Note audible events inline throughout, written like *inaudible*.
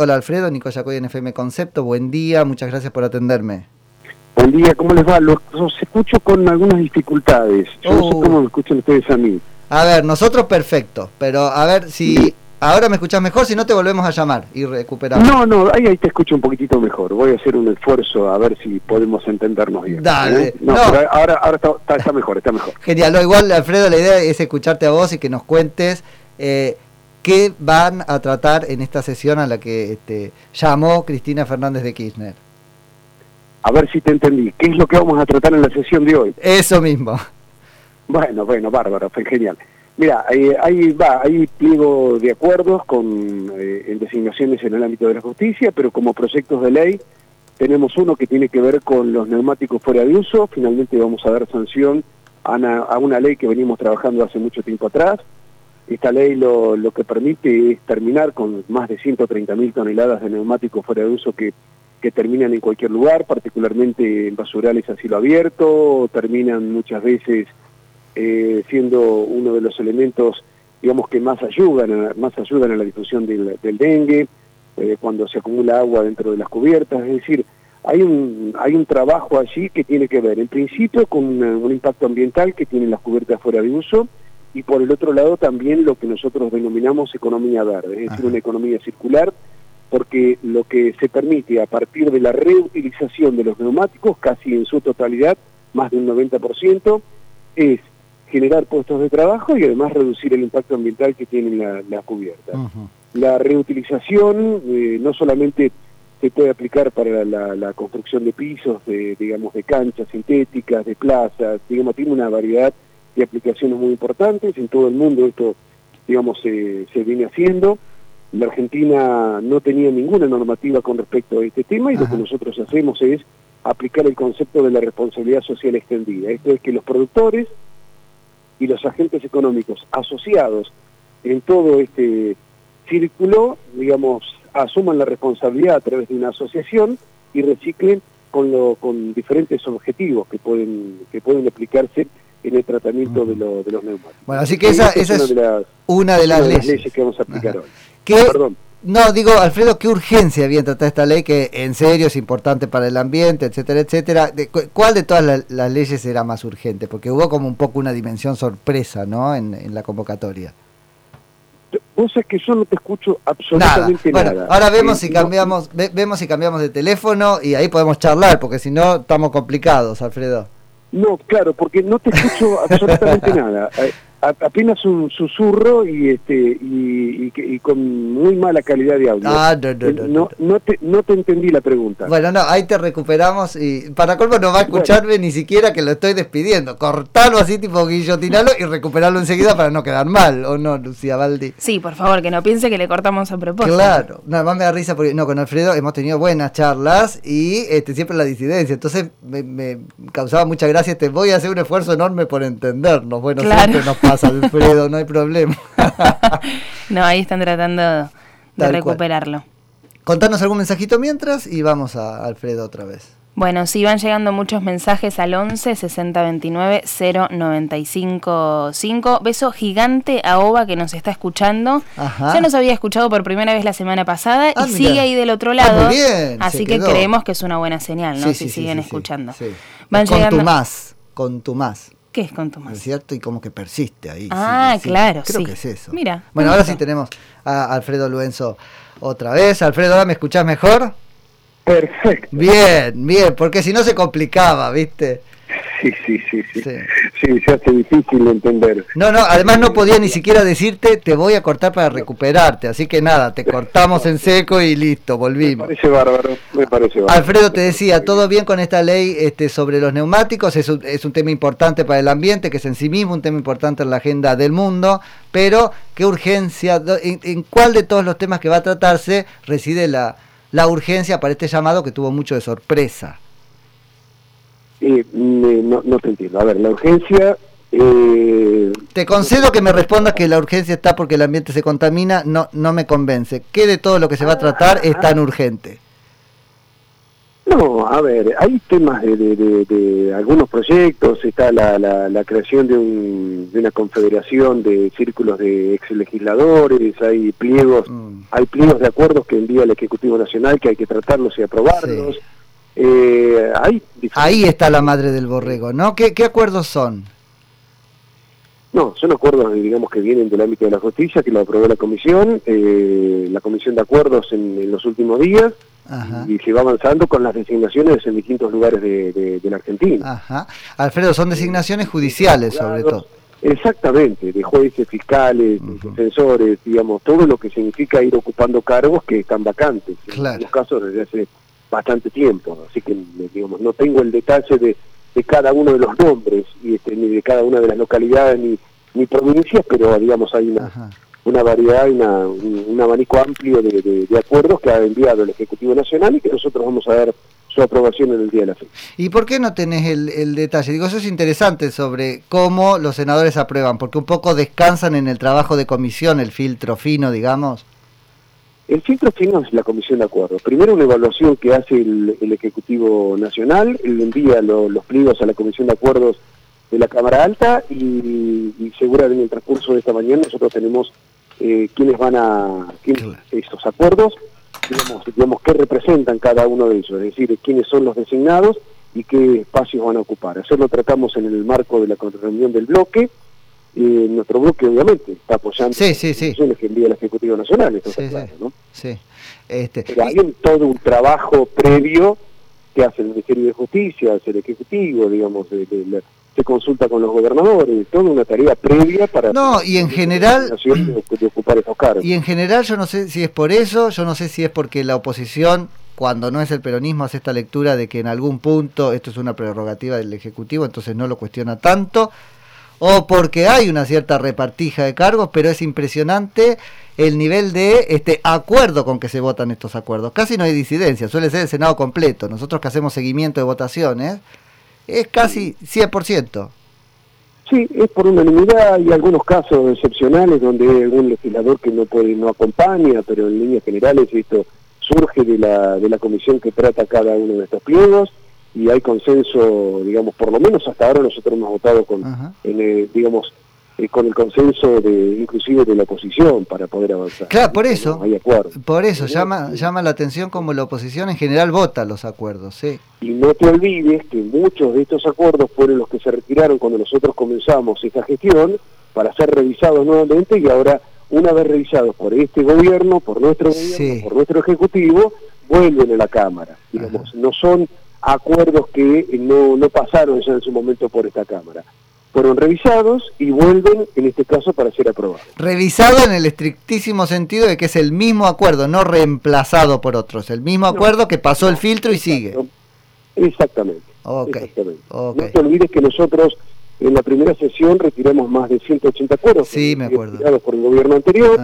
Hola Alfredo, Nico Yacoy en FM Concepto. Buen día, muchas gracias por atenderme. Buen día, ¿cómo les va? Los, escucho con algunas dificultades. Yo no sé uh. cómo me escuchan ustedes a mí. A ver, nosotros perfecto, pero a ver si ahora me escuchas mejor, si no te volvemos a llamar y recuperamos. No, no, ahí, ahí te escucho un poquitito mejor. Voy a hacer un esfuerzo a ver si podemos entendernos bien. Dale. ¿eh? No, Pero ahora, ahora está, mejor, está mejor. Genial, igual Alfredo, la idea es escucharte a vos y que nos cuentes eh, qué van a tratar en esta sesión a la que este, llamó Cristina Fernández de Kirchner. A ver si te entendí. ¿Qué es lo que vamos a tratar en la sesión de hoy? Eso mismo. Bueno, bueno, bárbaro, fue genial. Mira, eh, ahí va, hay pliego de acuerdos con eh, en designaciones en el ámbito de la justicia, pero como proyectos de ley tenemos uno que tiene que ver con los neumáticos fuera de uso. Finalmente vamos a dar sanción a una, a una ley que venimos trabajando hace mucho tiempo atrás. Esta ley lo, que permite es terminar con más de 130.000 toneladas de neumáticos fuera de uso que terminan en cualquier lugar, particularmente en basurales a cielo abierto, terminan muchas veces eh, siendo uno de los elementos, digamos, que más ayudan a, más ayudan la difusión del, dengue, eh, cuando se acumula agua dentro de las cubiertas, es decir, hay un, hay un trabajo allí que tiene que ver, en principio, con un impacto ambiental que tienen las cubiertas fuera de uso, y por el otro lado también lo que nosotros denominamos economía verde, es decir, una economía circular, porque lo que se permite a partir de la reutilización de los neumáticos, casi en su totalidad, más de un 90%, es generar puestos de trabajo y además reducir el impacto ambiental que tienen la, la cubierta. La reutilización eh, no solamente se puede aplicar para la, construcción de pisos, de, digamos, de canchas sintéticas, de plazas, digamos, tiene una variedad de aplicaciones muy importantes, en todo el mundo esto, digamos, se, se viene haciendo, la Argentina no tenía ninguna normativa con respecto a este tema y lo que nosotros hacemos es aplicar el concepto de la responsabilidad social extendida. Esto es que los productores y los agentes económicos asociados en todo este círculo, digamos, asuman la responsabilidad a través de una asociación y reciclen con, lo, con diferentes objetivos que pueden, que pueden aplicarse en el tratamiento de, lo, de, los neumáticos. Bueno, así que esa, es una de las, leyes. que vamos a aplicar hoy. No, digo, Alfredo, qué urgencia había tratar esta ley que en serio es importante para el ambiente, etcétera, etcétera. ¿Cuál de todas las leyes era más urgente? Porque hubo como un poco una dimensión sorpresa, ¿no? En, la convocatoria. Es que yo no te escucho absolutamente nada. Bueno, ahora vemos si cambiamos, vemos si cambiamos de teléfono y ahí podemos charlar, porque si no estamos complicados, Alfredo. No, claro, porque no te escucho *laughs* absolutamente nada. Apenas un susurro y este y, y, con muy mala calidad de audio. Ah, no, no, no, no, no, te, no te entendí la pregunta. Bueno, no, ahí te recuperamos y para colmo no va a escucharme ni siquiera que lo estoy despidiendo. Cortalo así tipo guillotinalo y recuperarlo enseguida para no quedar mal, ¿o no, Lucía Baldi? Sí, por favor, que no piense que le cortamos a propósito. Claro, nada más me da risa porque no, con Alfredo hemos tenido buenas charlas y este siempre la disidencia, entonces me, me causaba mucha gracia este voy a hacer un esfuerzo enorme por entendernos. Bueno, siempre nos pasa, Alfredo, no hay problema. *laughs* no, ahí están tratando de recuperarlo. Contanos algún mensajito mientras y vamos a Alfredo otra vez. Bueno, sí, van llegando muchos mensajes al 11 60 29 095 5. Beso gigante a Oba que nos está escuchando. Ya nos había escuchado por primera vez la semana pasada y ah, sigue ahí del otro ah, lado. así que creemos que es una buena señal, ¿no? si siguen escuchando. Van con llegando... tu más, con tu más. ¿Qué es con tu más? ¿Es cierto? Y como que persiste ahí. Ah, claro, Creo que es eso. Mira. Bueno, ahora sí tenemos a Alfredo Luenzo otra vez. Alfredo, ¿ahora me escuchás mejor? Perfecto. Bien, bien, porque si no se complicaba, ¿viste? Sí, sí, sí, sí, sí. se hace difícil entender. No, no, además no podía ni siquiera decirte te voy a cortar para recuperarte, así que nada, te cortamos en seco y listo, volvimos. Me parece bárbaro, me parece bárbaro. Alfredo te decía, todo bien con esta ley este, sobre los neumáticos, es un, es un tema importante para el ambiente, que es en sí mismo un tema importante en la agenda del mundo, pero qué urgencia, en, cuál de todos los temas que va a tratarse reside la, la urgencia para este llamado que tuvo mucho de sorpresa. Eh, no, no te entiendo. A ver, la urgencia... Eh, te concedo que me respondas que la urgencia está porque el ambiente se contamina, no, no me convence. ¿Qué de todo lo que se va a tratar es tan urgente? No, a ver, hay temas de, algunos proyectos, está la, la, creación de, un, de, una confederación de círculos de ex legisladores, hay pliegos, mm. hay pliegos de acuerdos que envía el Ejecutivo Nacional que hay que tratarlos y aprobarlos. Eh, Ahí está la madre del borrego, ¿no? ¿Qué, qué acuerdos son? No, son acuerdos, digamos, que vienen del ámbito de la justicia, que lo aprobó la comisión, eh, la comisión de acuerdos en los últimos días, y se va avanzando con las designaciones en distintos lugares de, la Argentina. Ajá. Alfredo, son designaciones judiciales sobre todo. Exactamente, de jueces, fiscales, defensores, digamos, todo lo que significa ir ocupando cargos que están vacantes, en algunos casos desde hace bastante tiempo, así que digamos, no tengo el detalle de, de cada uno de los nombres y este, ni de cada una de las localidades ni, ni provincias, pero digamos hay una, una variedad y una, un, abanico amplio de, acuerdos que ha enviado el Ejecutivo Nacional y que nosotros vamos a ver su aprobación en el día de la fecha. ¿Y por qué no tenés el, detalle? Digo, eso es interesante sobre cómo los senadores aprueban, porque un poco descansan en el trabajo de comisión, el filtro fino, digamos. El filtro fino es la comisión de acuerdos. Primero una evaluación que hace el, Ejecutivo Nacional, él envía los pliegos a la comisión de acuerdos de la Cámara Alta y, y seguramente en el transcurso de esta mañana nosotros tenemos eh, quiénes van a, estos acuerdos, digamos, digamos, qué representan cada uno de ellos, es decir, quiénes son los designados y qué espacios van a ocupar. Eso lo tratamos en el marco de la reunión del bloque. Y nuestro bloque, obviamente, está apoyando sí, sí, sí. que envía el Ejecutivo Nacional, esto sí, claro, ¿no? Sí. Este, Pero hay todo un trabajo previo que hace el Ministerio de Justicia, hace el Ejecutivo, digamos, de, de, se consulta con los gobernadores, toda una tarea previa para... No, y en general... De, ocupar esos *clears throat* cargos. Y en general yo no sé si es por eso, yo no sé si es porque la oposición, cuando no es el peronismo, hace esta lectura de que en algún punto esto es una prerrogativa del Ejecutivo, entonces no lo cuestiona tanto, o porque hay una cierta repartija de cargos, pero es impresionante el nivel de este acuerdo con que se votan estos acuerdos. Casi no hay disidencia, suele ser el Senado completo. Nosotros que hacemos seguimiento de votaciones, es casi 100%. Sí, es por unanimidad, hay algunos casos excepcionales donde hay algún legislador que no puede, no acompaña, pero en líneas generales esto surge de la, de la comisión que trata cada uno de estos pliegos y hay consenso, digamos, por lo menos hasta ahora nosotros hemos votado con, en, eh, digamos, eh, con el consenso de inclusive de la oposición para poder avanzar. Claro, por eso. Por eso llama llama la atención como la oposición en general vota los acuerdos, sí. Y no te olvides que muchos de estos acuerdos fueron los que se retiraron cuando nosotros comenzamos esta gestión para ser revisados nuevamente y ahora una vez revisados por este gobierno, por nuestro gobierno, por nuestro ejecutivo, vuelven a la Cámara. Digamos, no son acuerdos que no, no pasaron ya en su momento por esta Cámara fueron revisados y vuelven, en este caso, para ser aprobados. Revisado en el estrictísimo sentido de que es el mismo acuerdo, no reemplazado por otros, el mismo acuerdo que pasó el filtro y sigue. Exactamente. exactamente. No te olvides que nosotros en la primera sesión retiramos más de 180 acuerdos. Sí, me acuerdo. por el gobierno anterior.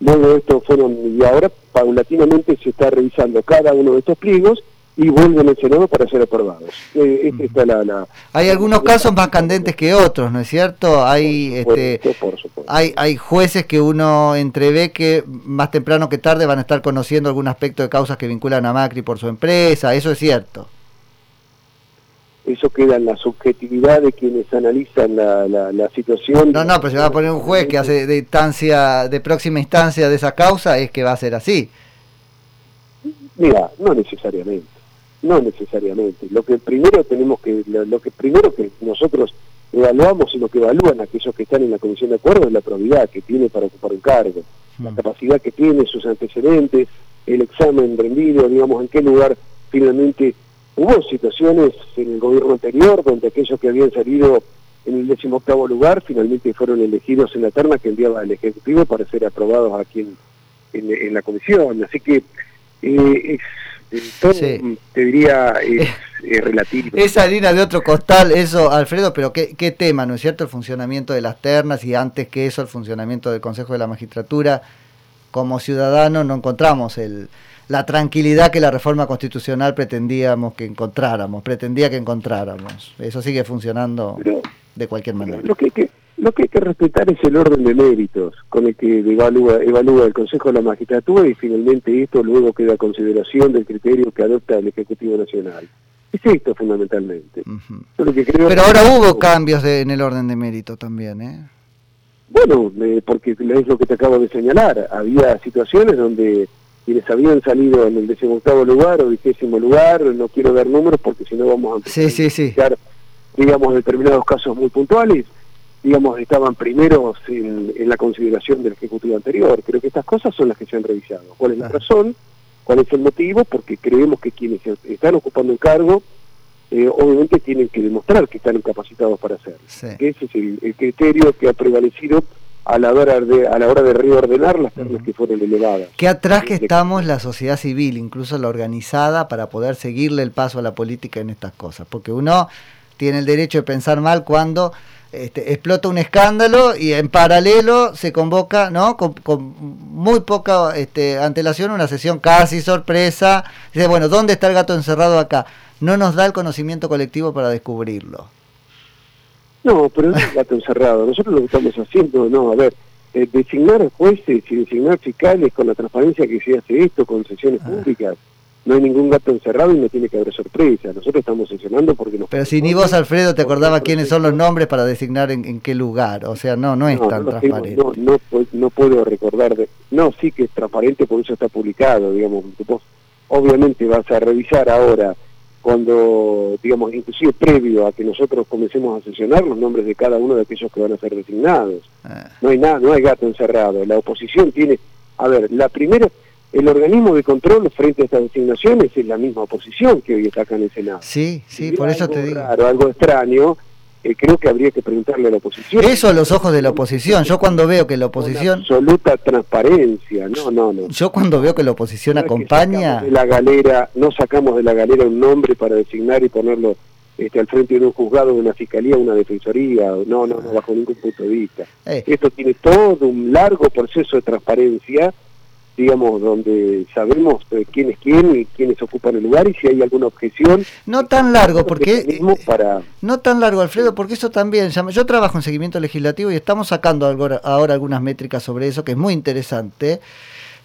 Luego esto fueron, y ahora paulatinamente se está revisando cada uno de estos pliegos y vuelven al Senado para ser aprobados. Eh, la, hay algunos casos más candentes que otros, ¿no es cierto? Hay, este, hay, hay jueces que uno entrevé que más temprano que tarde van a estar conociendo algún aspecto de causas que vinculan a Macri por su empresa, eso es cierto. Eso queda en la subjetividad de quienes analizan la, situación. No, no, pero si va a poner un juez que hace de instancia, de próxima instancia de esa causa, es que va a ser así. Mira, no necesariamente. No necesariamente. Lo que primero tenemos que, lo, que primero que nosotros evaluamos y lo que evalúan aquellos que están en la comisión de acuerdo es la probidad que tiene para ocupar un cargo, la mm. capacidad que tiene, sus antecedentes, el examen rendido, digamos, en qué lugar finalmente hubo situaciones en el gobierno anterior donde aquellos que habían salido en el decimoctavo lugar finalmente fueron elegidos en la terna que enviaba el Ejecutivo para ser aprobados aquí en, en, la comisión. Así que eh, es todo te diría es, relativo. Esa harina de otro costal, eso, Alfredo, pero ¿qué, qué tema, ¿no es cierto? El funcionamiento de las ternas y antes que eso el funcionamiento del Consejo de la Magistratura. Como ciudadanos no encontramos el, la tranquilidad que la reforma constitucional pretendíamos que encontráramos, pretendía que encontráramos. Eso sigue funcionando de cualquier manera. Lo que, Lo que hay que respetar es el orden de méritos con el que evalúa, evalúa el Consejo de la Magistratura y finalmente esto luego queda a consideración del criterio que adopta el Ejecutivo Nacional. Es esto fundamentalmente. Pero ahora hubo cambios en el orden de mérito también, ¿eh? Bueno, eh, porque es lo que te acabo de señalar. Había situaciones donde quienes habían salido en el decimoctavo lugar o vigésimo lugar, no quiero dar números porque si no vamos a sí, sí, sí. digamos, determinados casos muy puntuales, digamos, estaban primeros en, la consideración del Ejecutivo anterior. Creo que estas cosas son las que se han revisado. ¿Cuál es la razón? ¿Cuál es el motivo? Porque creemos que quienes están ocupando el cargo, eh, obviamente tienen que demostrar que están capacitados para hacerlo. Ese es el, criterio que ha prevalecido a la hora de, a la hora de reordenar las ternas que fueron elevadas. Qué atrás que estamos la sociedad civil, incluso la organizada, para poder seguirle el paso a la política en estas cosas. Porque uno tiene el derecho de pensar mal cuando este, explota un escándalo y en paralelo se convoca, ¿no? Con, muy poca este, antelación una sesión casi sorpresa. Dice, bueno, ¿dónde está el gato encerrado acá? No nos da el conocimiento colectivo para descubrirlo. No, pero no es el gato encerrado. Nosotros lo que estamos haciendo, no, a ver, eh, designar jueces y designar fiscales con la transparencia que se hace esto, con sesiones ah. No hay ningún gato encerrado y no tiene que haber sorpresa. Nosotros estamos sesionando porque nos... Pero si ni vos, Alfredo, te acordaba quiénes son los nombres para designar en, qué lugar. O sea, no, no es tan transparente. no, no, no, puedo recordar... De, no, sí que es transparente, por eso está publicado, digamos. Vos obviamente vas a revisar ahora cuando, digamos, inclusive previo a que nosotros comencemos a sesionar los nombres de cada uno de aquellos que van a ser designados. Ah. No hay nada, no hay gato encerrado. La oposición tiene... A ver, la primera el organismo de control frente a estas designaciones es la misma oposición que hoy está acá en el Senado. Sí, sí, por eso te digo. Claro, algo extraño, eh, creo que habría que preguntarle a la oposición. Eso a los ojos de la oposición. Yo cuando veo que la oposición... absoluta transparencia, no, no, no. Yo cuando veo que la oposición acompaña... De la galera, no sacamos de la galera un nombre para designar y ponerlo este, al frente de un juzgado, de una fiscalía, una defensoría, no, no, no, bajo ningún punto de vista. Eh. Esto tiene todo un largo proceso de transparencia digamos, donde sabemos eh, quién es quién y quiénes ocupan el lugar y si hay alguna objeción. No tan largo, porque... Eh, para... No tan largo, Alfredo, porque eso también... Yo trabajo en seguimiento legislativo y estamos sacando ahora algunas métricas sobre eso, que es muy interesante.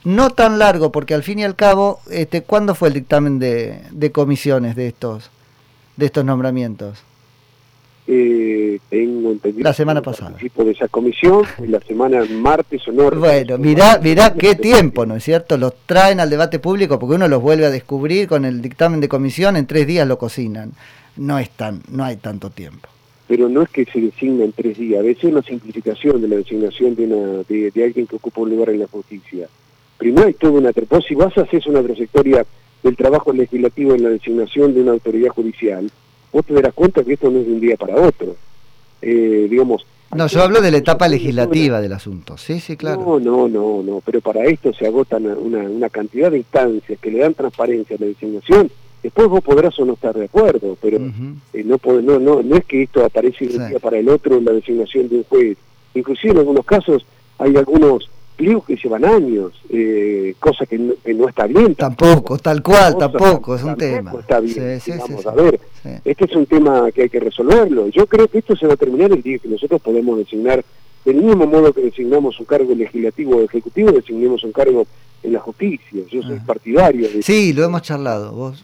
No tan largo, porque al fin y al cabo, este, ¿cuándo fue el dictamen de, de comisiones de estos, de estos nombramientos? Eh, tengo entendido la semana pasada. de esa comisión la semana martes o no bueno mirá mirá qué tiempo no es cierto los traen al debate público porque uno los vuelve a descubrir con el dictamen de comisión en tres días lo cocinan. No es tan no hay tanto tiempo. Pero no es que se designa en tres días a veces es una simplificación de la designación de, una, de, alguien que ocupa un lugar en la justicia. Primero hay toda una vos si vas a hacer una trayectoria del trabajo legislativo en la designación de una autoridad judicial vos te darás cuenta que esto no es de un día para otro. Eh, digamos, no, yo hablo de la etapa legislativa del asunto, sí, sí, claro. No, no, no, no, pero para esto se agotan una, una cantidad de instancias que le dan transparencia a la designación. Después vos podrás o no estar de acuerdo, pero eh, no, no, no, no es que esto aparece de un día para el otro en la designación de un juez. Inclusive en algunos casos hay algunos pliegos que llevan años, eh, cosa que no, está bien. Tampoco, tal cual, tampoco, es un tema. está bien, vamos a ver, este es un tema que hay que resolverlo. Yo creo que esto se va a terminar el día que nosotros podemos designar, del mismo modo que designamos un cargo legislativo o ejecutivo, designemos un cargo en la justicia. Yo soy ah. partidario de... Sí, lo hemos charlado, vos.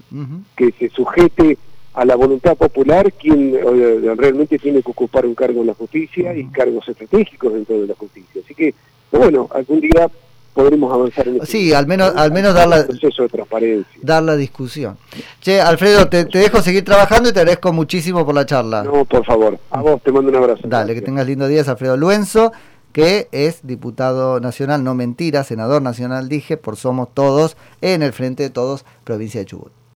Que se sujete a la voluntad popular quien eh, realmente tiene que ocupar un cargo en la justicia y cargos estratégicos dentro de la justicia. Así que bueno, algún día podremos avanzar en este Sí, al menos, al menos dar la, proceso de transparencia. Dar la discusión. Che, Alfredo, te, dejo seguir trabajando y te agradezco muchísimo por la charla. No, por favor. A vos te mando un abrazo. Dale, que tengas lindo día, Alfredo Luenzo, que es diputado nacional, no mentira, senador nacional, dije, por Somos Todos, en el Frente de Todos, provincia de Chubut.